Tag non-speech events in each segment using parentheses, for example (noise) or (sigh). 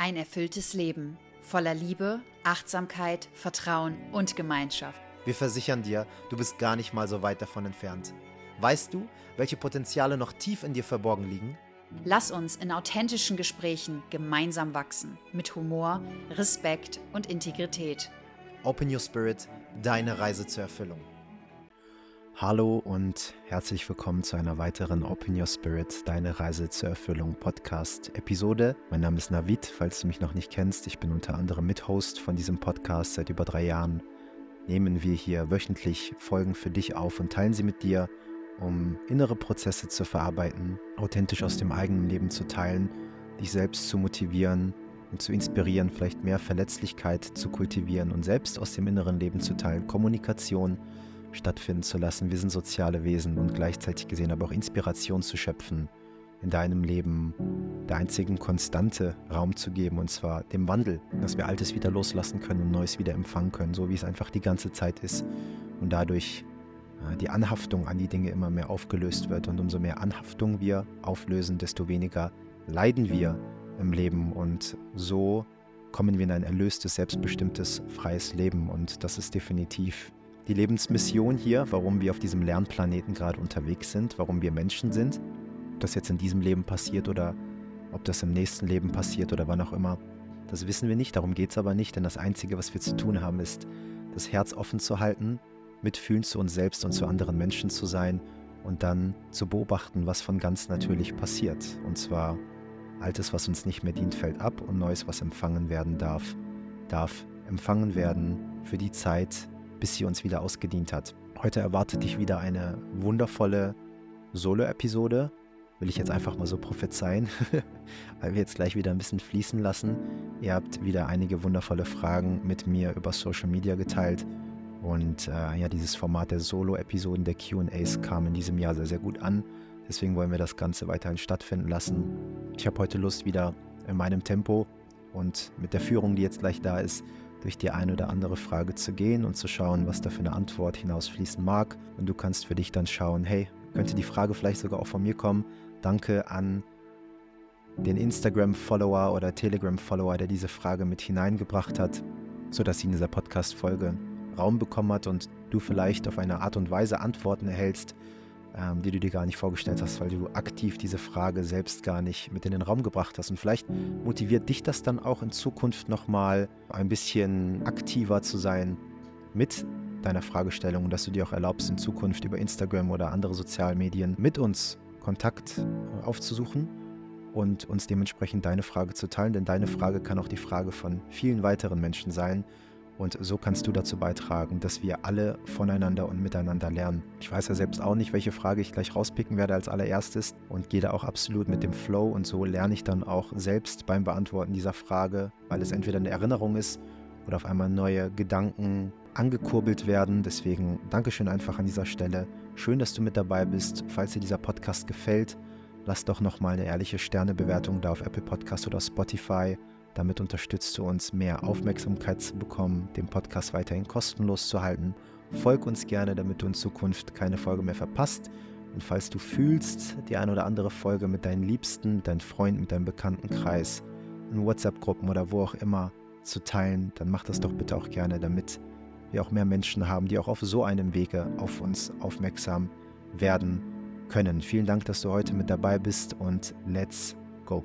Ein erfülltes Leben voller Liebe, Achtsamkeit, Vertrauen und Gemeinschaft. Wir versichern dir, du bist gar nicht mal so weit davon entfernt. Weißt du, welche Potenziale noch tief in dir verborgen liegen? Lass uns in authentischen Gesprächen gemeinsam wachsen, mit Humor, Respekt und Integrität. Open Your Spirit, deine Reise zur Erfüllung. Hallo und herzlich willkommen zu einer weiteren Open Your Spirit, deine Reise zur Erfüllung Podcast Episode. Mein Name ist Navid, falls du mich noch nicht kennst. Ich bin unter anderem Mithost von diesem Podcast seit über drei Jahren. Nehmen wir hier wöchentlich Folgen für dich auf und teilen sie mit dir, um innere Prozesse zu verarbeiten, authentisch aus dem eigenen Leben zu teilen, dich selbst zu motivieren und zu inspirieren, vielleicht mehr Verletzlichkeit zu kultivieren und selbst aus dem inneren Leben zu teilen, Kommunikation stattfinden zu lassen. Wir sind soziale Wesen und gleichzeitig gesehen aber auch Inspiration zu schöpfen in deinem Leben, der einzigen Konstante Raum zu geben und zwar dem Wandel, dass wir Altes wieder loslassen können und Neues wieder empfangen können, so wie es einfach die ganze Zeit ist. Und dadurch äh, die Anhaftung an die Dinge immer mehr aufgelöst wird. Und umso mehr Anhaftung wir auflösen, desto weniger leiden wir im Leben. Und so kommen wir in ein erlöstes, selbstbestimmtes, freies Leben. Und das ist definitiv die Lebensmission hier, warum wir auf diesem Lernplaneten gerade unterwegs sind, warum wir Menschen sind. Ob das jetzt in diesem Leben passiert oder ob das im nächsten Leben passiert oder wann auch immer, das wissen wir nicht. Darum geht es aber nicht, denn das Einzige, was wir zu tun haben, ist, das Herz offen zu halten, mitfühlend zu uns selbst und zu anderen Menschen zu sein und dann zu beobachten, was von ganz natürlich passiert. Und zwar Altes, was uns nicht mehr dient, fällt ab und Neues, was empfangen werden darf, darf empfangen werden für die Zeit, bis sie uns wieder ausgedient hat. Heute erwartet dich wieder eine wundervolle Solo-Episode. Will ich jetzt einfach mal so prophezeien, (laughs) weil wir jetzt gleich wieder ein bisschen fließen lassen. Ihr habt wieder einige wundervolle Fragen mit mir über Social Media geteilt. Und äh, ja, dieses Format der Solo-Episoden, der QAs kam in diesem Jahr sehr, sehr gut an. Deswegen wollen wir das Ganze weiterhin stattfinden lassen. Ich habe heute Lust, wieder in meinem Tempo und mit der Führung, die jetzt gleich da ist, durch die eine oder andere Frage zu gehen und zu schauen, was da für eine Antwort hinausfließen mag. Und du kannst für dich dann schauen, hey, könnte die Frage vielleicht sogar auch von mir kommen? Danke an den Instagram-Follower oder Telegram-Follower, der diese Frage mit hineingebracht hat, sodass sie in dieser Podcast-Folge Raum bekommen hat und du vielleicht auf eine Art und Weise Antworten erhältst, ähm, die du dir gar nicht vorgestellt hast, weil du aktiv diese Frage selbst gar nicht mit in den Raum gebracht hast. Und vielleicht motiviert dich das dann auch in Zukunft nochmal ein bisschen aktiver zu sein mit deiner Fragestellung dass du dir auch erlaubst, in Zukunft über Instagram oder andere Sozialmedien mit uns Kontakt äh, aufzusuchen und uns dementsprechend deine Frage zu teilen, denn deine Frage kann auch die Frage von vielen weiteren Menschen sein und so kannst du dazu beitragen, dass wir alle voneinander und miteinander lernen. Ich weiß ja selbst auch nicht, welche Frage ich gleich rauspicken werde als allererstes und gehe da auch absolut mit dem Flow und so lerne ich dann auch selbst beim Beantworten dieser Frage, weil es entweder eine Erinnerung ist oder auf einmal neue Gedanken angekurbelt werden. Deswegen Dankeschön einfach an dieser Stelle. Schön, dass du mit dabei bist. Falls dir dieser Podcast gefällt, lass doch nochmal eine ehrliche Sternebewertung da auf Apple Podcast oder Spotify damit unterstützt du uns, mehr Aufmerksamkeit zu bekommen, den Podcast weiterhin kostenlos zu halten. Folg uns gerne, damit du in Zukunft keine Folge mehr verpasst. Und falls du fühlst, die eine oder andere Folge mit deinen Liebsten, deinen Freunden, mit deinem Bekanntenkreis, in WhatsApp-Gruppen oder wo auch immer zu teilen, dann mach das doch bitte auch gerne, damit wir auch mehr Menschen haben, die auch auf so einem Wege auf uns aufmerksam werden können. Vielen Dank, dass du heute mit dabei bist und let's go.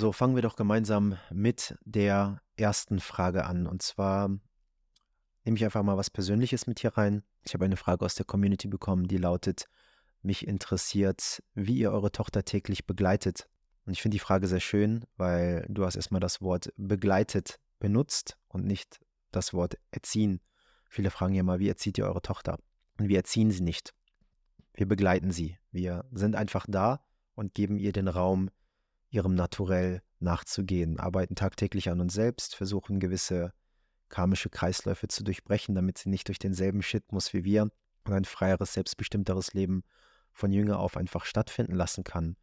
So, fangen wir doch gemeinsam mit der ersten Frage an. Und zwar nehme ich einfach mal was Persönliches mit hier rein. Ich habe eine Frage aus der Community bekommen, die lautet, mich interessiert, wie ihr eure Tochter täglich begleitet. Und ich finde die Frage sehr schön, weil du hast erstmal das Wort begleitet benutzt und nicht das Wort erziehen. Viele fragen ja mal, wie erzieht ihr eure Tochter? Und wir erziehen sie nicht. Wir begleiten sie. Wir sind einfach da und geben ihr den Raum, ihrem Naturell nachzugehen, arbeiten tagtäglich an uns selbst, versuchen gewisse karmische Kreisläufe zu durchbrechen, damit sie nicht durch denselben Shit muss wie wir und ein freieres, selbstbestimmteres Leben von Jünger auf einfach stattfinden lassen kann.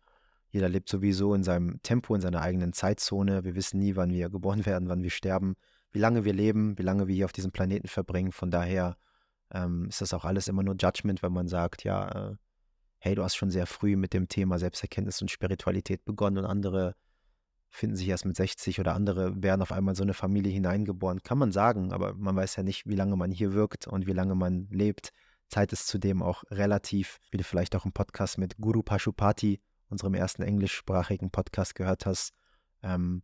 Jeder lebt sowieso in seinem Tempo, in seiner eigenen Zeitzone. Wir wissen nie, wann wir geboren werden, wann wir sterben, wie lange wir leben, wie lange wir hier auf diesem Planeten verbringen. Von daher ähm, ist das auch alles immer nur Judgment, wenn man sagt, ja, äh, hey, du hast schon sehr früh mit dem Thema Selbsterkenntnis und Spiritualität begonnen und andere finden sich erst mit 60 oder andere werden auf einmal so eine Familie hineingeboren. Kann man sagen, aber man weiß ja nicht, wie lange man hier wirkt und wie lange man lebt. Zeit ist zudem auch relativ, wie du vielleicht auch im Podcast mit Guru Pashupati, unserem ersten englischsprachigen Podcast gehört hast, ähm,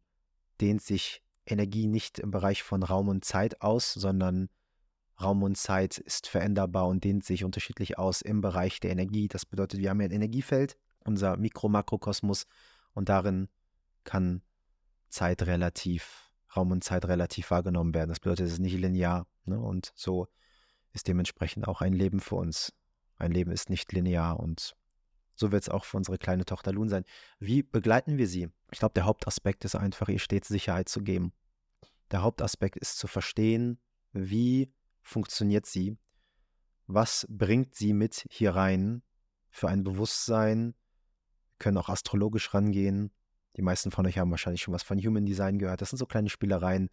dehnt sich Energie nicht im Bereich von Raum und Zeit aus, sondern Raum und Zeit ist veränderbar und dehnt sich unterschiedlich aus im Bereich der Energie. Das bedeutet, wir haben ja ein Energiefeld, unser Mikro-Makrokosmos, und darin kann Zeit relativ, Raum und Zeit relativ wahrgenommen werden. Das bedeutet, es ist nicht linear. Ne? Und so ist dementsprechend auch ein Leben für uns. Ein Leben ist nicht linear und so wird es auch für unsere kleine Tochter Lun sein. Wie begleiten wir sie? Ich glaube, der Hauptaspekt ist einfach, ihr stets Sicherheit zu geben. Der Hauptaspekt ist zu verstehen, wie funktioniert sie, was bringt sie mit hier rein für ein Bewusstsein. Wir können auch astrologisch rangehen. Die meisten von euch haben wahrscheinlich schon was von Human Design gehört. Das sind so kleine Spielereien,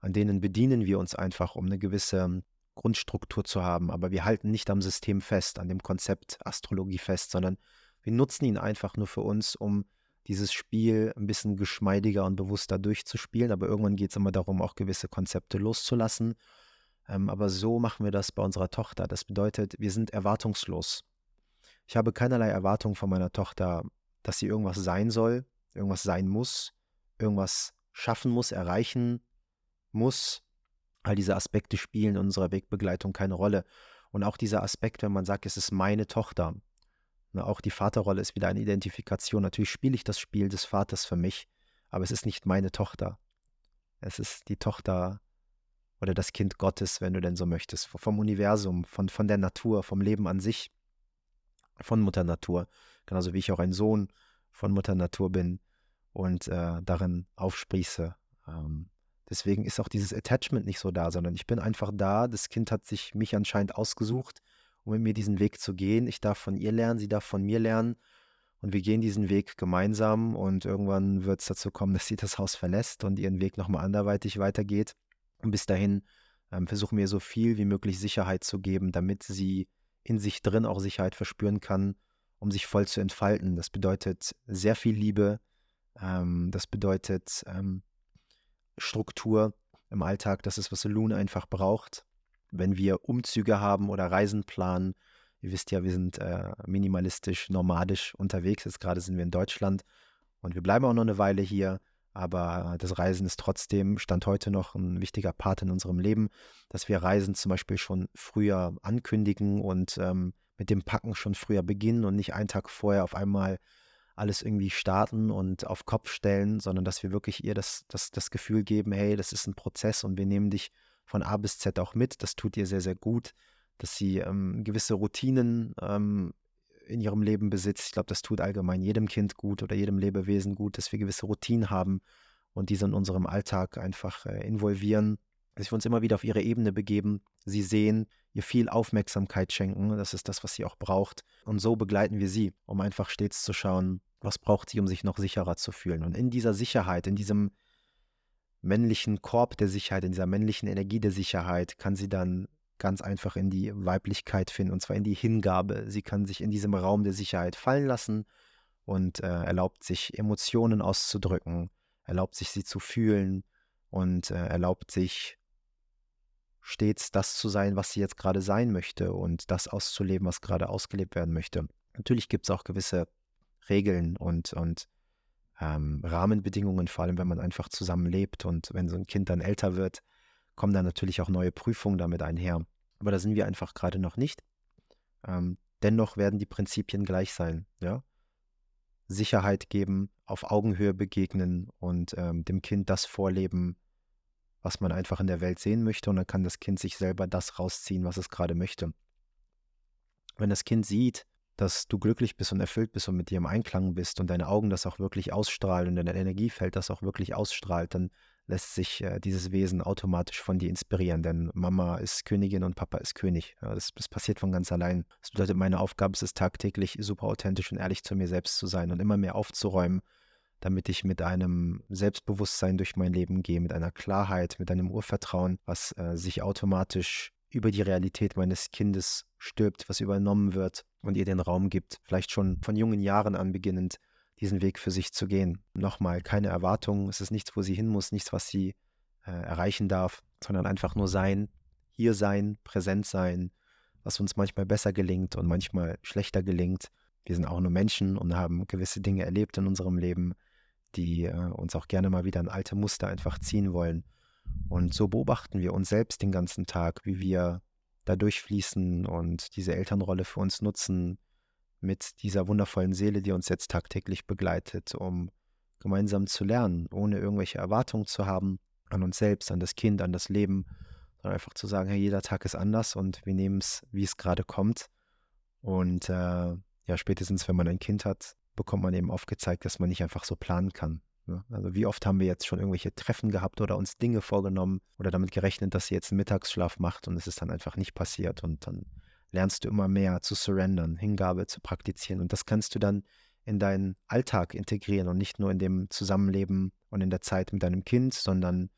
an denen bedienen wir uns einfach, um eine gewisse Grundstruktur zu haben. Aber wir halten nicht am System fest, an dem Konzept Astrologie fest, sondern wir nutzen ihn einfach nur für uns, um dieses Spiel ein bisschen geschmeidiger und bewusster durchzuspielen. Aber irgendwann geht es immer darum, auch gewisse Konzepte loszulassen. Ähm, aber so machen wir das bei unserer Tochter. Das bedeutet, wir sind erwartungslos. Ich habe keinerlei Erwartung von meiner Tochter, dass sie irgendwas sein soll, irgendwas sein muss, irgendwas schaffen muss, erreichen muss. All diese Aspekte spielen in unserer Wegbegleitung keine Rolle. Und auch dieser Aspekt, wenn man sagt, es ist meine Tochter. Ne, auch die Vaterrolle ist wieder eine Identifikation. Natürlich spiele ich das Spiel des Vaters für mich, aber es ist nicht meine Tochter. Es ist die Tochter oder das Kind Gottes, wenn du denn so möchtest, vom Universum, von, von der Natur, vom Leben an sich, von Mutter Natur. Genauso wie ich auch ein Sohn von Mutter Natur bin und äh, darin aufsprieße. Ähm, deswegen ist auch dieses Attachment nicht so da, sondern ich bin einfach da. Das Kind hat sich mich anscheinend ausgesucht, um mit mir diesen Weg zu gehen. Ich darf von ihr lernen, sie darf von mir lernen. Und wir gehen diesen Weg gemeinsam und irgendwann wird es dazu kommen, (laughs) dass sie das Haus verlässt und ihren Weg nochmal anderweitig weitergeht. Und bis dahin ähm, versuchen wir so viel wie möglich Sicherheit zu geben, damit sie in sich drin auch Sicherheit verspüren kann, um sich voll zu entfalten. Das bedeutet sehr viel Liebe, ähm, das bedeutet ähm, Struktur im Alltag, das ist, was Loon einfach braucht. Wenn wir Umzüge haben oder Reisen planen, ihr wisst ja, wir sind äh, minimalistisch, nomadisch unterwegs. Jetzt gerade sind wir in Deutschland und wir bleiben auch noch eine Weile hier. Aber das Reisen ist trotzdem, stand heute noch ein wichtiger Part in unserem Leben, dass wir Reisen zum Beispiel schon früher ankündigen und ähm, mit dem Packen schon früher beginnen und nicht einen Tag vorher auf einmal alles irgendwie starten und auf Kopf stellen, sondern dass wir wirklich ihr das, das, das Gefühl geben, hey, das ist ein Prozess und wir nehmen dich von A bis Z auch mit. Das tut ihr sehr, sehr gut, dass sie ähm, gewisse Routinen ähm, in ihrem Leben besitzt. Ich glaube, das tut allgemein jedem Kind gut oder jedem Lebewesen gut, dass wir gewisse Routinen haben und diese in unserem Alltag einfach äh, involvieren, dass wir uns immer wieder auf ihre Ebene begeben, sie sehen, ihr viel Aufmerksamkeit schenken. Das ist das, was sie auch braucht. Und so begleiten wir sie, um einfach stets zu schauen, was braucht sie, um sich noch sicherer zu fühlen. Und in dieser Sicherheit, in diesem männlichen Korb der Sicherheit, in dieser männlichen Energie der Sicherheit, kann sie dann ganz einfach in die Weiblichkeit finden, und zwar in die Hingabe. Sie kann sich in diesem Raum der Sicherheit fallen lassen und äh, erlaubt sich Emotionen auszudrücken, erlaubt sich sie zu fühlen und äh, erlaubt sich stets das zu sein, was sie jetzt gerade sein möchte und das auszuleben, was gerade ausgelebt werden möchte. Natürlich gibt es auch gewisse Regeln und, und ähm, Rahmenbedingungen, vor allem wenn man einfach zusammen lebt und wenn so ein Kind dann älter wird, kommen dann natürlich auch neue Prüfungen damit einher. Aber da sind wir einfach gerade noch nicht. Ähm, dennoch werden die Prinzipien gleich sein. Ja? Sicherheit geben, auf Augenhöhe begegnen und ähm, dem Kind das vorleben, was man einfach in der Welt sehen möchte. Und dann kann das Kind sich selber das rausziehen, was es gerade möchte. Wenn das Kind sieht, dass du glücklich bist und erfüllt bist und mit dir im Einklang bist und deine Augen das auch wirklich ausstrahlen und dein Energiefeld das auch wirklich ausstrahlt, dann lässt sich äh, dieses Wesen automatisch von dir inspirieren, denn Mama ist Königin und Papa ist König. Ja, das, das, passiert von ganz allein. Das bedeutet, meine Aufgabe ist es tagtäglich, super authentisch und ehrlich zu mir selbst zu sein und immer mehr aufzuräumen, damit ich mit einem Selbstbewusstsein durch mein Leben gehe, mit einer Klarheit, mit einem Urvertrauen, was äh, sich automatisch über die Realität meines Kindes stirbt, was übernommen wird und ihr den Raum gibt, vielleicht schon von jungen Jahren an beginnend, diesen Weg für sich zu gehen. Nochmal, keine Erwartungen, es ist nichts, wo sie hin muss, nichts, was sie äh, erreichen darf, sondern einfach nur sein, hier sein, präsent sein, was uns manchmal besser gelingt und manchmal schlechter gelingt. Wir sind auch nur Menschen und haben gewisse Dinge erlebt in unserem Leben, die äh, uns auch gerne mal wieder in alte Muster einfach ziehen wollen. Und so beobachten wir uns selbst den ganzen Tag, wie wir da durchfließen und diese Elternrolle für uns nutzen, mit dieser wundervollen Seele, die uns jetzt tagtäglich begleitet, um gemeinsam zu lernen, ohne irgendwelche Erwartungen zu haben an uns selbst, an das Kind, an das Leben, sondern einfach zu sagen, hey, jeder Tag ist anders und wir nehmen es, wie es gerade kommt. Und äh, ja, spätestens, wenn man ein Kind hat, bekommt man eben aufgezeigt, dass man nicht einfach so planen kann. Ne? Also wie oft haben wir jetzt schon irgendwelche Treffen gehabt oder uns Dinge vorgenommen oder damit gerechnet, dass sie jetzt einen Mittagsschlaf macht und es ist dann einfach nicht passiert und dann lernst du immer mehr zu surrendern, Hingabe zu praktizieren. Und das kannst du dann in deinen Alltag integrieren und nicht nur in dem Zusammenleben und in der Zeit mit deinem Kind, sondern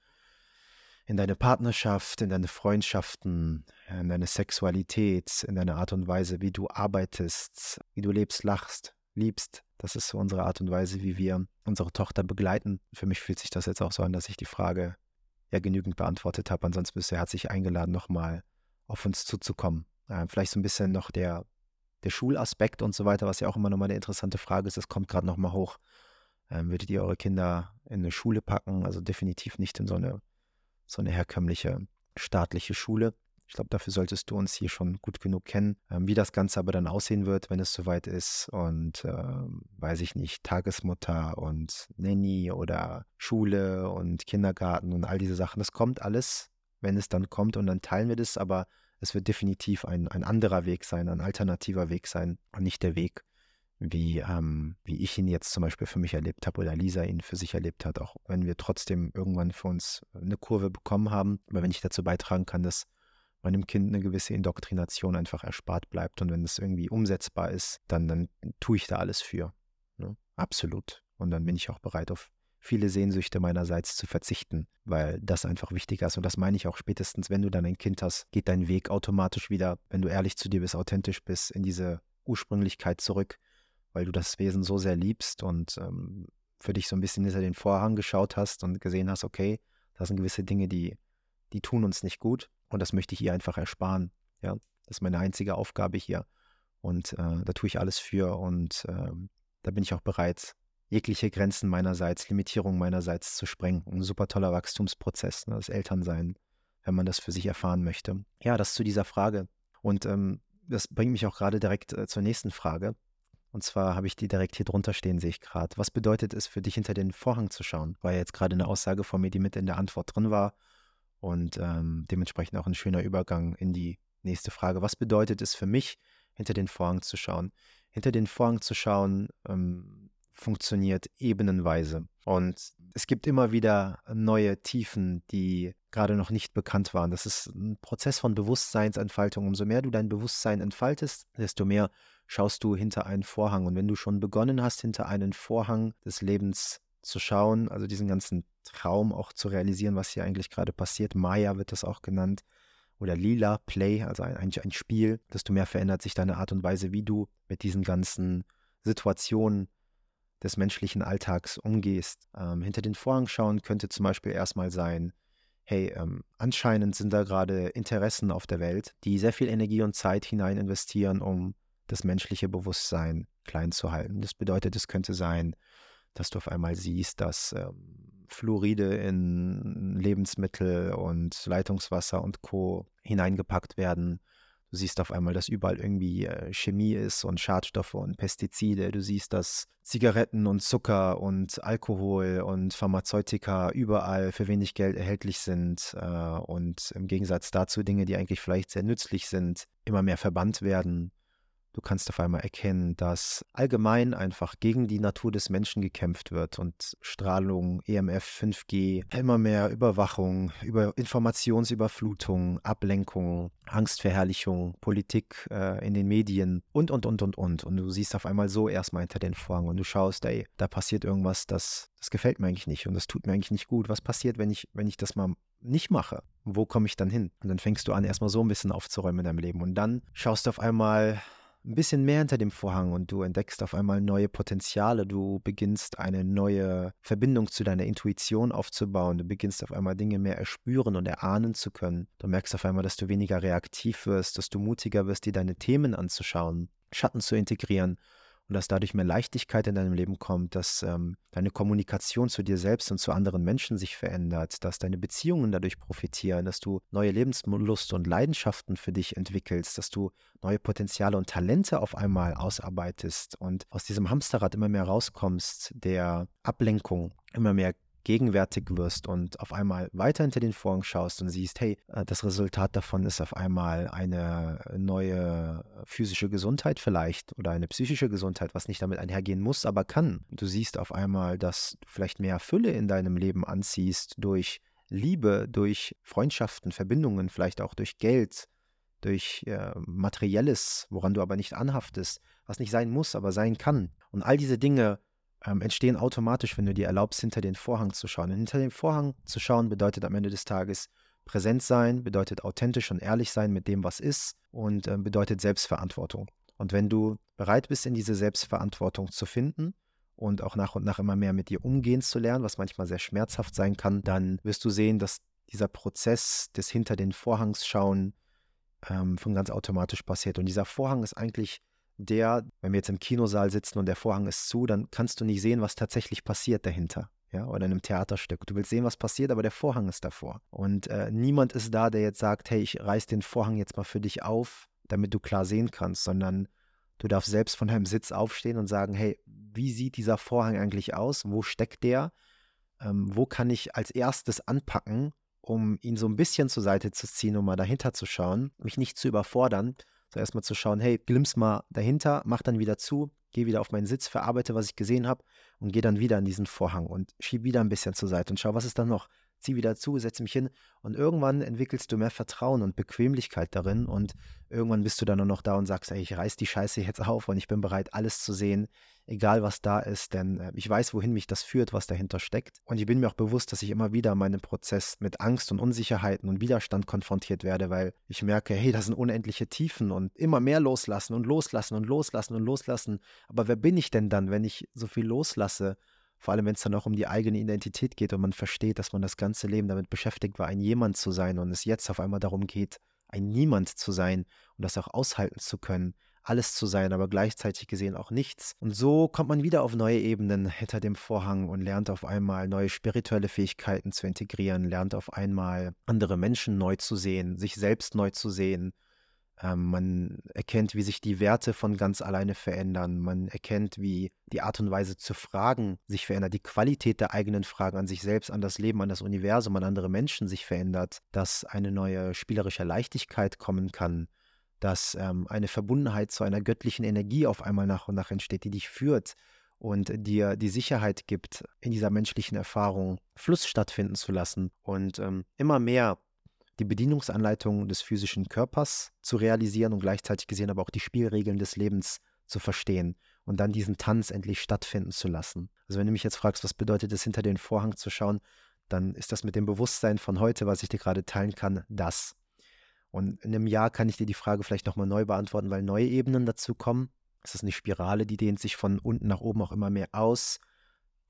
in deine Partnerschaft, in deine Freundschaften, in deine Sexualität, in deine Art und Weise, wie du arbeitest, wie du lebst, lachst, liebst. Das ist so unsere Art und Weise, wie wir unsere Tochter begleiten. Für mich fühlt sich das jetzt auch so an, dass ich die Frage ja genügend beantwortet habe. Ansonsten bist du herzlich eingeladen, nochmal auf uns zuzukommen. Äh, vielleicht so ein bisschen noch der, der Schulaspekt und so weiter, was ja auch immer nochmal eine interessante Frage ist. Das kommt gerade nochmal hoch. Ähm, würdet ihr eure Kinder in eine Schule packen? Also definitiv nicht in so eine, so eine herkömmliche staatliche Schule. Ich glaube, dafür solltest du uns hier schon gut genug kennen. Ähm, wie das Ganze aber dann aussehen wird, wenn es soweit ist und ähm, weiß ich nicht, Tagesmutter und Nanny oder Schule und Kindergarten und all diese Sachen. Das kommt alles, wenn es dann kommt und dann teilen wir das, aber es wird definitiv ein, ein anderer Weg sein, ein alternativer Weg sein und nicht der Weg, wie, ähm, wie ich ihn jetzt zum Beispiel für mich erlebt habe oder Lisa ihn für sich erlebt hat, auch wenn wir trotzdem irgendwann für uns eine Kurve bekommen haben. Aber wenn ich dazu beitragen kann, dass meinem Kind eine gewisse Indoktrination einfach erspart bleibt und wenn das irgendwie umsetzbar ist, dann, dann tue ich da alles für. Ne? Absolut. Und dann bin ich auch bereit, auf viele Sehnsüchte meinerseits zu verzichten, weil das einfach wichtiger ist. Und das meine ich auch spätestens, wenn du dann ein Kind hast, geht dein Weg automatisch wieder, wenn du ehrlich zu dir bist, authentisch bist, in diese Ursprünglichkeit zurück, weil du das Wesen so sehr liebst und ähm, für dich so ein bisschen hinter den Vorhang geschaut hast und gesehen hast, okay, da sind gewisse Dinge, die, die tun uns nicht gut und das möchte ich ihr einfach ersparen. Ja, das ist meine einzige Aufgabe hier. Und äh, da tue ich alles für und äh, da bin ich auch bereit, jegliche Grenzen meinerseits, Limitierungen meinerseits zu sprengen. Ein super toller Wachstumsprozess, ne, das Elternsein, wenn man das für sich erfahren möchte. Ja, das zu dieser Frage. Und ähm, das bringt mich auch gerade direkt äh, zur nächsten Frage. Und zwar habe ich die direkt hier drunter stehen, sehe ich gerade. Was bedeutet es für dich, hinter den Vorhang zu schauen? War ja jetzt gerade eine Aussage von mir, die mit in der Antwort drin war. Und ähm, dementsprechend auch ein schöner Übergang in die nächste Frage. Was bedeutet es für mich, hinter den Vorhang zu schauen? Hinter den Vorhang zu schauen ähm, funktioniert ebenenweise. Und es gibt immer wieder neue Tiefen, die gerade noch nicht bekannt waren. Das ist ein Prozess von Bewusstseinsentfaltung. Umso mehr du dein Bewusstsein entfaltest, desto mehr schaust du hinter einen Vorhang. Und wenn du schon begonnen hast, hinter einen Vorhang des Lebens zu schauen, also diesen ganzen Traum auch zu realisieren, was hier eigentlich gerade passiert, Maya wird das auch genannt, oder Lila Play, also ein, ein Spiel, desto mehr verändert sich deine Art und Weise, wie du mit diesen ganzen Situationen des menschlichen Alltags umgehst. Ähm, hinter den Vorhang schauen könnte zum Beispiel erstmal sein, hey, ähm, anscheinend sind da gerade Interessen auf der Welt, die sehr viel Energie und Zeit hinein investieren, um das menschliche Bewusstsein klein zu halten. Das bedeutet, es könnte sein, dass du auf einmal siehst, dass ähm, Fluoride in Lebensmittel und Leitungswasser und Co hineingepackt werden, Du siehst auf einmal, dass überall irgendwie äh, Chemie ist und Schadstoffe und Pestizide. Du siehst, dass Zigaretten und Zucker und Alkohol und Pharmazeutika überall für wenig Geld erhältlich sind äh, und im Gegensatz dazu Dinge, die eigentlich vielleicht sehr nützlich sind, immer mehr verbannt werden. Du kannst auf einmal erkennen, dass allgemein einfach gegen die Natur des Menschen gekämpft wird und Strahlung, EMF, 5G, immer mehr Überwachung, über Informationsüberflutung, Ablenkung, Angstverherrlichung, Politik äh, in den Medien und, und, und, und, und. Und du siehst auf einmal so erstmal hinter den Vorhang und du schaust, ey, da passiert irgendwas, das, das gefällt mir eigentlich nicht und das tut mir eigentlich nicht gut. Was passiert, wenn ich, wenn ich das mal nicht mache? Wo komme ich dann hin? Und dann fängst du an, erstmal so ein bisschen aufzuräumen in deinem Leben. Und dann schaust du auf einmal ein bisschen mehr hinter dem Vorhang und du entdeckst auf einmal neue Potenziale, du beginnst eine neue Verbindung zu deiner Intuition aufzubauen, du beginnst auf einmal Dinge mehr erspüren und erahnen zu können. Du merkst auf einmal, dass du weniger reaktiv wirst, dass du mutiger wirst, dir deine Themen anzuschauen, Schatten zu integrieren und dass dadurch mehr Leichtigkeit in deinem Leben kommt, dass ähm, deine Kommunikation zu dir selbst und zu anderen Menschen sich verändert, dass deine Beziehungen dadurch profitieren, dass du neue Lebenslust und Leidenschaften für dich entwickelst, dass du neue Potenziale und Talente auf einmal ausarbeitest und aus diesem Hamsterrad immer mehr rauskommst, der Ablenkung immer mehr gegenwärtig wirst und auf einmal weiter hinter den Vorhang schaust und siehst, hey, äh, das Resultat davon ist auf einmal eine neue physische Gesundheit vielleicht oder eine psychische Gesundheit, was nicht damit einhergehen muss, aber kann. Du siehst auf einmal, dass du vielleicht mehr Fülle in deinem Leben anziehst durch Liebe, durch Freundschaften, Verbindungen, vielleicht auch durch Geld, durch äh, Materielles, woran du aber nicht anhaftest, was nicht sein muss, aber sein kann. Und all diese Dinge ähm, entstehen automatisch, wenn du dir erlaubst, hinter den Vorhang zu schauen. Und hinter den Vorhang zu schauen bedeutet am Ende des Tages präsent sein, bedeutet authentisch und ehrlich sein mit dem, was ist und äh, bedeutet Selbstverantwortung. Und wenn du bereit bist, in diese Selbstverantwortung zu finden und auch nach und nach immer mehr mit dir umgehen zu lernen, was manchmal sehr schmerzhaft sein kann, dann wirst du sehen, dass dieser Prozess des hinter den Vorhangs schauen ähm, von ganz automatisch passiert. Und dieser Vorhang ist eigentlich der, wenn wir jetzt im Kinosaal sitzen und der Vorhang ist zu, dann kannst du nicht sehen, was tatsächlich passiert dahinter. Ja, oder in einem Theaterstück. Du willst sehen, was passiert, aber der Vorhang ist davor. Und äh, niemand ist da, der jetzt sagt, hey, ich reiß den Vorhang jetzt mal für dich auf, damit du klar sehen kannst, sondern du darfst selbst von deinem Sitz aufstehen und sagen, hey, wie sieht dieser Vorhang eigentlich aus? Wo steckt der? Ähm, wo kann ich als erstes anpacken, um ihn so ein bisschen zur Seite zu ziehen, um mal dahinter zu schauen, mich nicht zu überfordern, so erstmal zu schauen, hey, glimm's mal dahinter, mach dann wieder zu, geh wieder auf meinen Sitz, verarbeite, was ich gesehen habe und geh dann wieder an diesen Vorhang und schieb wieder ein bisschen zur Seite und schau, was ist dann noch? Zieh wieder zu, setze mich hin und irgendwann entwickelst du mehr Vertrauen und Bequemlichkeit darin und irgendwann bist du dann nur noch da und sagst, ey, ich reiß die Scheiße jetzt auf und ich bin bereit, alles zu sehen, egal was da ist, denn äh, ich weiß, wohin mich das führt, was dahinter steckt. Und ich bin mir auch bewusst, dass ich immer wieder in meinem Prozess mit Angst und Unsicherheiten und Widerstand konfrontiert werde, weil ich merke, hey, das sind unendliche Tiefen und immer mehr loslassen und loslassen und loslassen und loslassen. Aber wer bin ich denn dann, wenn ich so viel loslasse? Vor allem, wenn es dann auch um die eigene Identität geht und man versteht, dass man das ganze Leben damit beschäftigt war, ein Jemand zu sein und es jetzt auf einmal darum geht, ein Niemand zu sein und das auch aushalten zu können, alles zu sein, aber gleichzeitig gesehen auch nichts. Und so kommt man wieder auf neue Ebenen hinter dem Vorhang und lernt auf einmal neue spirituelle Fähigkeiten zu integrieren, lernt auf einmal andere Menschen neu zu sehen, sich selbst neu zu sehen. Ähm, man erkennt, wie sich die Werte von ganz alleine verändern. Man erkennt, wie die Art und Weise zu fragen sich verändert, die Qualität der eigenen Fragen an sich selbst, an das Leben, an das Universum, an andere Menschen sich verändert, dass eine neue spielerische Leichtigkeit kommen kann, dass ähm, eine Verbundenheit zu einer göttlichen Energie auf einmal nach und nach entsteht, die dich führt und dir die Sicherheit gibt, in dieser menschlichen Erfahrung Fluss stattfinden zu lassen und ähm, immer mehr die Bedienungsanleitung des physischen Körpers zu realisieren und gleichzeitig gesehen aber auch die Spielregeln des Lebens zu verstehen und dann diesen Tanz endlich stattfinden zu lassen. Also wenn du mich jetzt fragst, was bedeutet es, hinter den Vorhang zu schauen, dann ist das mit dem Bewusstsein von heute, was ich dir gerade teilen kann, das. Und in einem Jahr kann ich dir die Frage vielleicht nochmal neu beantworten, weil neue Ebenen dazu kommen. Es ist eine Spirale, die dehnt sich von unten nach oben auch immer mehr aus.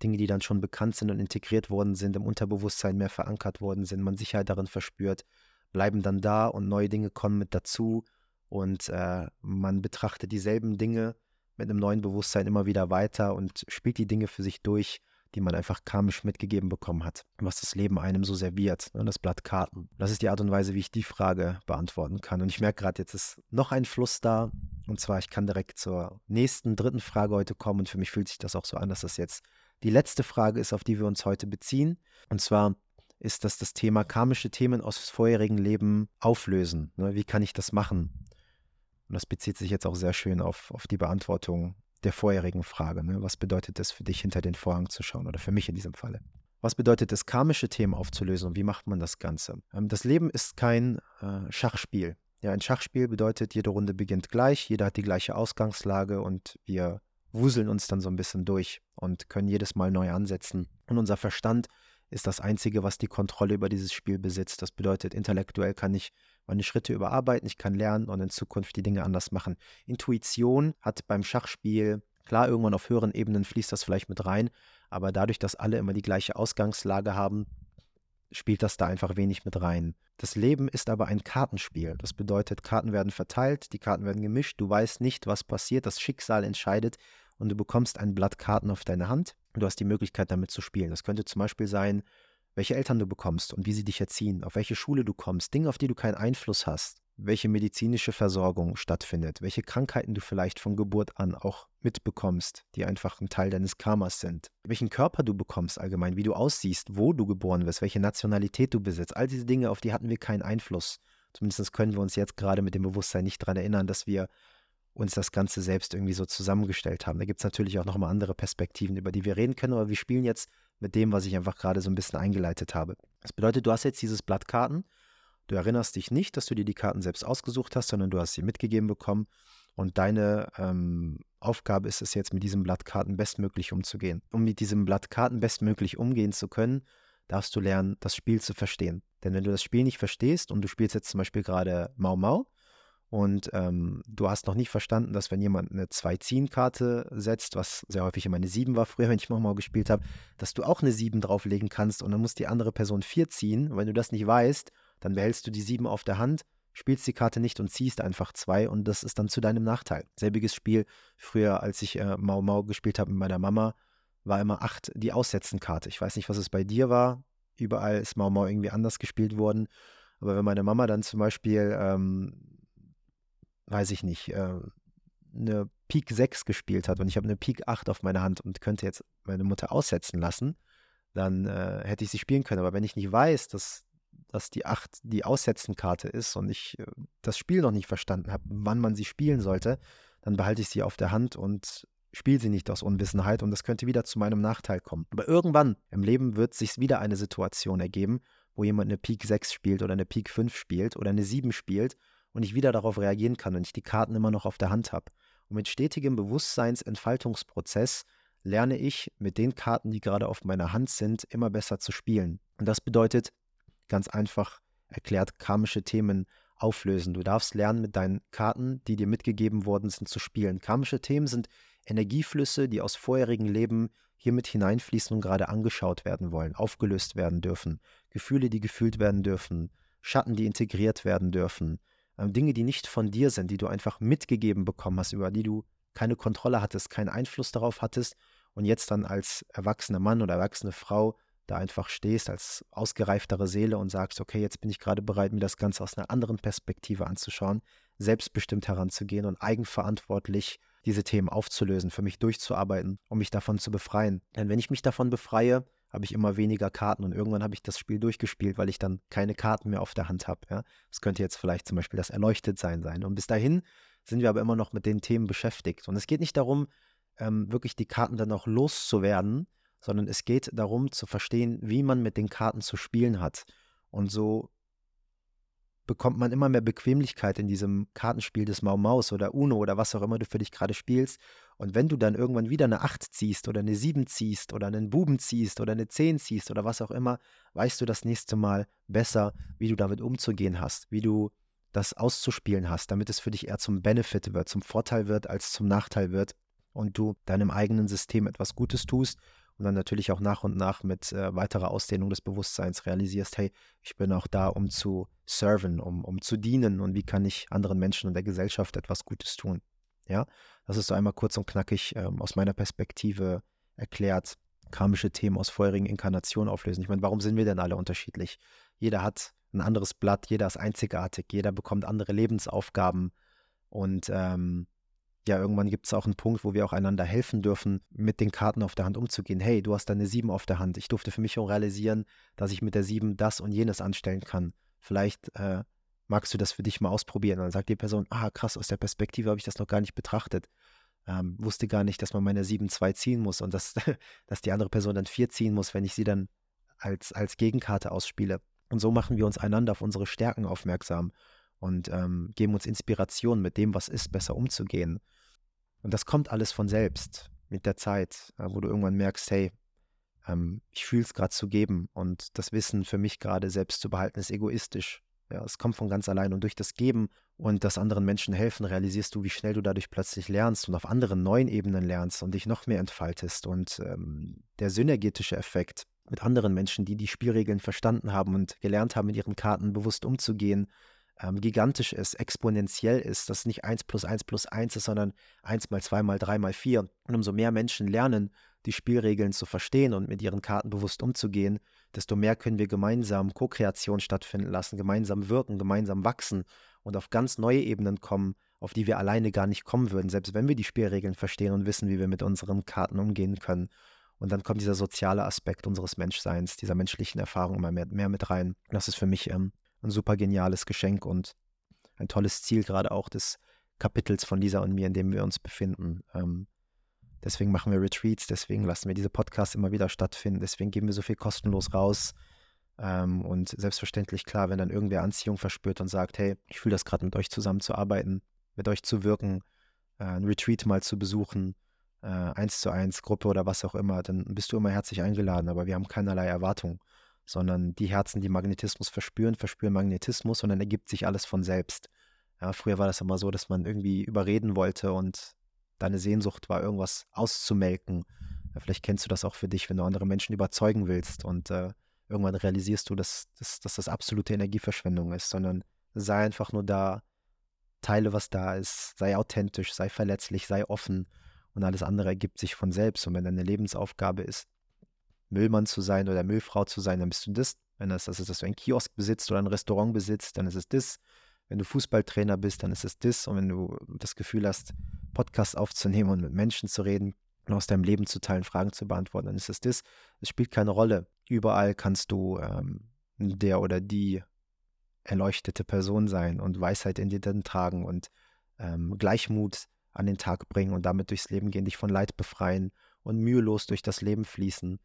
Dinge, die dann schon bekannt sind und integriert worden sind, im Unterbewusstsein mehr verankert worden sind, man Sicherheit darin verspürt, bleiben dann da und neue Dinge kommen mit dazu und äh, man betrachtet dieselben Dinge mit einem neuen Bewusstsein immer wieder weiter und spielt die Dinge für sich durch die man einfach karmisch mitgegeben bekommen hat, was das Leben einem so serviert, ne, das Blatt Karten. Das ist die Art und Weise, wie ich die Frage beantworten kann. Und ich merke gerade, jetzt ist noch ein Fluss da. Und zwar, ich kann direkt zur nächsten, dritten Frage heute kommen. Und für mich fühlt sich das auch so an, dass das jetzt die letzte Frage ist, auf die wir uns heute beziehen. Und zwar ist das das Thema karmische Themen aus vorherigen Leben auflösen. Ne? Wie kann ich das machen? Und das bezieht sich jetzt auch sehr schön auf, auf die Beantwortung der vorherigen Frage. Ne? Was bedeutet es für dich, hinter den Vorhang zu schauen? Oder für mich in diesem Falle. Was bedeutet es, karmische Themen aufzulösen und wie macht man das Ganze? Ähm, das Leben ist kein äh, Schachspiel. Ja, ein Schachspiel bedeutet, jede Runde beginnt gleich, jeder hat die gleiche Ausgangslage und wir wuseln uns dann so ein bisschen durch und können jedes Mal neu ansetzen. Und unser Verstand ist das Einzige, was die Kontrolle über dieses Spiel besitzt. Das bedeutet, intellektuell kann ich meine Schritte überarbeiten, ich kann lernen und in Zukunft die Dinge anders machen. Intuition hat beim Schachspiel, klar, irgendwann auf höheren Ebenen fließt das vielleicht mit rein, aber dadurch, dass alle immer die gleiche Ausgangslage haben, spielt das da einfach wenig mit rein. Das Leben ist aber ein Kartenspiel. Das bedeutet, Karten werden verteilt, die Karten werden gemischt, du weißt nicht, was passiert, das Schicksal entscheidet und du bekommst ein Blatt Karten auf deine Hand und du hast die Möglichkeit damit zu spielen. Das könnte zum Beispiel sein, welche Eltern du bekommst und wie sie dich erziehen, auf welche Schule du kommst, Dinge, auf die du keinen Einfluss hast, welche medizinische Versorgung stattfindet, welche Krankheiten du vielleicht von Geburt an auch mitbekommst, die einfach ein Teil deines Karmas sind, welchen Körper du bekommst allgemein, wie du aussiehst, wo du geboren wirst, welche Nationalität du besitzt, all diese Dinge, auf die hatten wir keinen Einfluss. Zumindest können wir uns jetzt gerade mit dem Bewusstsein nicht daran erinnern, dass wir uns das Ganze selbst irgendwie so zusammengestellt haben. Da gibt es natürlich auch nochmal andere Perspektiven, über die wir reden können, aber wir spielen jetzt mit dem, was ich einfach gerade so ein bisschen eingeleitet habe. Das bedeutet, du hast jetzt dieses Blatt Karten, du erinnerst dich nicht, dass du dir die Karten selbst ausgesucht hast, sondern du hast sie mitgegeben bekommen und deine ähm, Aufgabe ist es jetzt, mit diesem Blatt Karten bestmöglich umzugehen. Um mit diesem Blatt Karten bestmöglich umgehen zu können, darfst du lernen, das Spiel zu verstehen. Denn wenn du das Spiel nicht verstehst und du spielst jetzt zum Beispiel gerade Mau Mau, und ähm, du hast noch nicht verstanden, dass wenn jemand eine 2-Ziehen-Karte setzt, was sehr häufig immer eine 7 war früher, wenn ich mal gespielt habe, dass du auch eine 7 drauflegen kannst und dann muss die andere Person 4 ziehen. Wenn du das nicht weißt, dann behältst du die 7 auf der Hand, spielst die Karte nicht und ziehst einfach 2 und das ist dann zu deinem Nachteil. Selbiges Spiel früher, als ich äh, Mau Mau gespielt habe mit meiner Mama, war immer 8 die Aussetzen-Karte. Ich weiß nicht, was es bei dir war. Überall ist Mau Mau irgendwie anders gespielt worden. Aber wenn meine Mama dann zum Beispiel ähm, weiß ich nicht, äh, eine Pik 6 gespielt hat und ich habe eine Pik 8 auf meiner Hand und könnte jetzt meine Mutter aussetzen lassen, dann äh, hätte ich sie spielen können. Aber wenn ich nicht weiß, dass, dass die 8 die Aussetzenkarte ist und ich äh, das Spiel noch nicht verstanden habe, wann man sie spielen sollte, dann behalte ich sie auf der Hand und spiele sie nicht aus Unwissenheit und das könnte wieder zu meinem Nachteil kommen. Aber irgendwann im Leben wird sich wieder eine Situation ergeben, wo jemand eine Pik 6 spielt oder eine Pik 5 spielt oder eine 7 spielt und ich wieder darauf reagieren kann, wenn ich die Karten immer noch auf der Hand habe. Und mit stetigem Bewusstseinsentfaltungsprozess lerne ich mit den Karten, die gerade auf meiner Hand sind, immer besser zu spielen. Und das bedeutet, ganz einfach erklärt, karmische Themen auflösen. Du darfst lernen, mit deinen Karten, die dir mitgegeben worden sind, zu spielen. Karmische Themen sind Energieflüsse, die aus vorherigen Leben hier mit hineinfließen und gerade angeschaut werden wollen, aufgelöst werden dürfen. Gefühle, die gefühlt werden dürfen. Schatten, die integriert werden dürfen Dinge, die nicht von dir sind, die du einfach mitgegeben bekommen hast, über die du keine Kontrolle hattest, keinen Einfluss darauf hattest und jetzt dann als erwachsener Mann oder erwachsene Frau da einfach stehst als ausgereiftere Seele und sagst, okay, jetzt bin ich gerade bereit, mir das Ganze aus einer anderen Perspektive anzuschauen, selbstbestimmt heranzugehen und eigenverantwortlich diese Themen aufzulösen, für mich durchzuarbeiten, um mich davon zu befreien. Denn wenn ich mich davon befreie, habe ich immer weniger Karten und irgendwann habe ich das Spiel durchgespielt, weil ich dann keine Karten mehr auf der Hand habe. Ja? Das könnte jetzt vielleicht zum Beispiel das Erleuchtetsein sein. Und bis dahin sind wir aber immer noch mit den Themen beschäftigt. Und es geht nicht darum, ähm, wirklich die Karten dann auch loszuwerden, sondern es geht darum zu verstehen, wie man mit den Karten zu spielen hat. Und so bekommt man immer mehr Bequemlichkeit in diesem Kartenspiel des Mau Maus oder Uno oder was auch immer du für dich gerade spielst. Und wenn du dann irgendwann wieder eine 8 ziehst oder eine 7 ziehst oder einen Buben ziehst oder eine 10 ziehst oder was auch immer, weißt du das nächste Mal besser, wie du damit umzugehen hast, wie du das auszuspielen hast, damit es für dich eher zum Benefit wird, zum Vorteil wird, als zum Nachteil wird und du deinem eigenen System etwas Gutes tust und dann natürlich auch nach und nach mit äh, weiterer Ausdehnung des Bewusstseins realisierst, hey, ich bin auch da, um zu serven, um, um zu dienen und wie kann ich anderen Menschen und der Gesellschaft etwas Gutes tun. Ja, das ist so einmal kurz und knackig ähm, aus meiner Perspektive erklärt, karmische Themen aus vorherigen Inkarnationen auflösen. Ich meine, warum sind wir denn alle unterschiedlich? Jeder hat ein anderes Blatt, jeder ist einzigartig, jeder bekommt andere Lebensaufgaben und ähm, ja, irgendwann gibt es auch einen Punkt, wo wir auch einander helfen dürfen, mit den Karten auf der Hand umzugehen. Hey, du hast deine sieben auf der Hand. Ich durfte für mich auch realisieren, dass ich mit der sieben das und jenes anstellen kann. Vielleicht äh, magst du das für dich mal ausprobieren? Und dann sagt die Person, ah krass, aus der Perspektive habe ich das noch gar nicht betrachtet. Ähm, wusste gar nicht, dass man meine 7-2 ziehen muss und dass, (laughs) dass die andere Person dann 4 ziehen muss, wenn ich sie dann als, als Gegenkarte ausspiele. Und so machen wir uns einander auf unsere Stärken aufmerksam und ähm, geben uns Inspiration, mit dem, was ist, besser umzugehen. Und das kommt alles von selbst mit der Zeit, äh, wo du irgendwann merkst, hey, ähm, ich fühle es gerade zu geben und das Wissen für mich gerade selbst zu behalten ist egoistisch. Ja, es kommt von ganz allein und durch das Geben und das anderen Menschen helfen, realisierst du, wie schnell du dadurch plötzlich lernst und auf anderen neuen Ebenen lernst und dich noch mehr entfaltest. Und ähm, der synergetische Effekt mit anderen Menschen, die die Spielregeln verstanden haben und gelernt haben, mit ihren Karten bewusst umzugehen, ähm, gigantisch ist, exponentiell ist, dass nicht 1 plus 1 plus 1 ist, sondern 1 mal 2 mal 3 mal 4. Und umso mehr Menschen lernen, die Spielregeln zu verstehen und mit ihren Karten bewusst umzugehen, desto mehr können wir gemeinsam Co-Kreation stattfinden lassen, gemeinsam wirken, gemeinsam wachsen und auf ganz neue Ebenen kommen, auf die wir alleine gar nicht kommen würden, selbst wenn wir die Spielregeln verstehen und wissen, wie wir mit unseren Karten umgehen können. Und dann kommt dieser soziale Aspekt unseres Menschseins, dieser menschlichen Erfahrung immer mehr, mehr mit rein. Das ist für mich ähm, ein super geniales Geschenk und ein tolles Ziel gerade auch des Kapitels von Lisa und mir, in dem wir uns befinden. Ähm, Deswegen machen wir Retreats, deswegen lassen wir diese Podcasts immer wieder stattfinden, deswegen geben wir so viel kostenlos raus. Ähm, und selbstverständlich, klar, wenn dann irgendwer Anziehung verspürt und sagt, hey, ich fühle das gerade mit euch zusammenzuarbeiten, mit euch zu wirken, äh, ein Retreat mal zu besuchen, äh, eins zu eins, Gruppe oder was auch immer, dann bist du immer herzlich eingeladen, aber wir haben keinerlei Erwartung, sondern die Herzen, die Magnetismus verspüren, verspüren Magnetismus und dann ergibt sich alles von selbst. Ja, früher war das immer so, dass man irgendwie überreden wollte und deine Sehnsucht war, irgendwas auszumelken. Ja, vielleicht kennst du das auch für dich, wenn du andere Menschen überzeugen willst und äh, irgendwann realisierst du, dass, dass, dass das absolute Energieverschwendung ist, sondern sei einfach nur da, teile, was da ist, sei authentisch, sei verletzlich, sei offen und alles andere ergibt sich von selbst. Und wenn deine Lebensaufgabe ist, Müllmann zu sein oder Müllfrau zu sein, dann bist du das. Wenn das ist, dass du einen Kiosk besitzt oder ein Restaurant besitzt, dann ist es das. Wenn du Fußballtrainer bist, dann ist es das. Und wenn du das Gefühl hast, Podcasts aufzunehmen und mit Menschen zu reden und aus deinem Leben zu teilen, Fragen zu beantworten, dann ist es das. Es spielt keine Rolle. Überall kannst du ähm, der oder die erleuchtete Person sein und Weisheit in dir dann tragen und ähm, Gleichmut an den Tag bringen und damit durchs Leben gehen, dich von Leid befreien und mühelos durch das Leben fließen.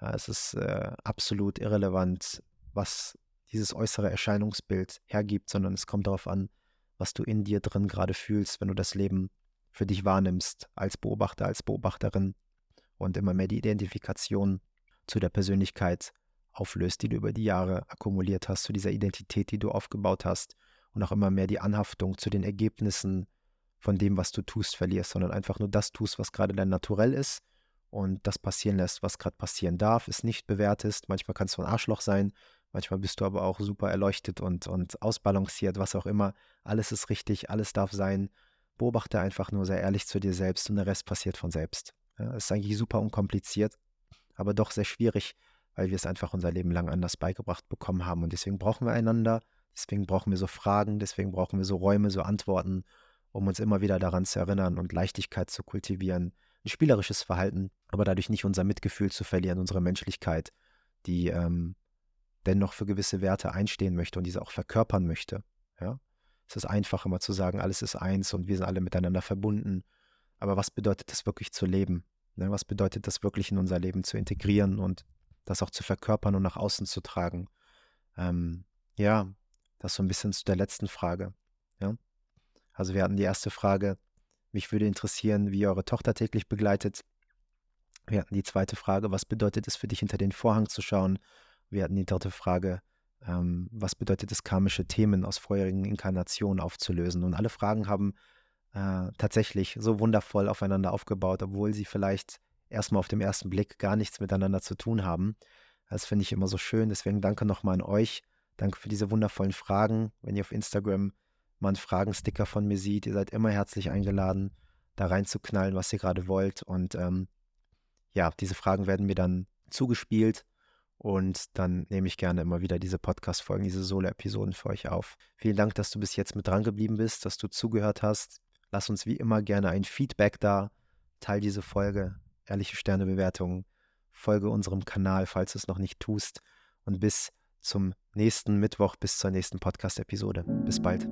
Ja, es ist äh, absolut irrelevant, was dieses äußere Erscheinungsbild hergibt, sondern es kommt darauf an, was du in dir drin gerade fühlst, wenn du das Leben für dich wahrnimmst, als Beobachter, als Beobachterin und immer mehr die Identifikation zu der Persönlichkeit auflöst, die du über die Jahre akkumuliert hast, zu dieser Identität, die du aufgebaut hast und auch immer mehr die Anhaftung zu den Ergebnissen von dem, was du tust, verlierst, sondern einfach nur das tust, was gerade dein Naturell ist und das passieren lässt, was gerade passieren darf, es nicht bewertest. Manchmal kannst du ein Arschloch sein, Manchmal bist du aber auch super erleuchtet und, und ausbalanciert, was auch immer. Alles ist richtig, alles darf sein. Beobachte einfach nur sehr ehrlich zu dir selbst und der Rest passiert von selbst. Ja, ist eigentlich super unkompliziert, aber doch sehr schwierig, weil wir es einfach unser Leben lang anders beigebracht bekommen haben. Und deswegen brauchen wir einander, deswegen brauchen wir so Fragen, deswegen brauchen wir so Räume, so Antworten, um uns immer wieder daran zu erinnern und Leichtigkeit zu kultivieren. Ein spielerisches Verhalten, aber dadurch nicht unser Mitgefühl zu verlieren, unsere Menschlichkeit, die ähm, dennoch für gewisse Werte einstehen möchte und diese auch verkörpern möchte. Ja? Es ist einfach immer zu sagen, alles ist eins und wir sind alle miteinander verbunden. Aber was bedeutet das wirklich zu leben? Ne? Was bedeutet das wirklich in unser Leben zu integrieren und das auch zu verkörpern und nach außen zu tragen? Ähm, ja, das so ein bisschen zu der letzten Frage. Ja? Also wir hatten die erste Frage, mich würde interessieren, wie eure Tochter täglich begleitet. Wir hatten die zweite Frage, was bedeutet es für dich, hinter den Vorhang zu schauen wir hatten die dritte Frage, ähm, was bedeutet es, karmische Themen aus vorherigen Inkarnationen aufzulösen? Und alle Fragen haben äh, tatsächlich so wundervoll aufeinander aufgebaut, obwohl sie vielleicht erstmal auf dem ersten Blick gar nichts miteinander zu tun haben. Das finde ich immer so schön. Deswegen danke nochmal an euch. Danke für diese wundervollen Fragen. Wenn ihr auf Instagram mal einen Fragensticker von mir seht, ihr seid immer herzlich eingeladen, da reinzuknallen, was ihr gerade wollt. Und ähm, ja, diese Fragen werden mir dann zugespielt und dann nehme ich gerne immer wieder diese Podcast-Folgen, diese Solo-Episoden für euch auf. Vielen Dank, dass du bis jetzt mit dran geblieben bist, dass du zugehört hast. Lass uns wie immer gerne ein Feedback da. Teil diese Folge, ehrliche Sternebewertungen. Folge unserem Kanal, falls du es noch nicht tust. Und bis zum nächsten Mittwoch bis zur nächsten Podcast-Episode. Bis bald.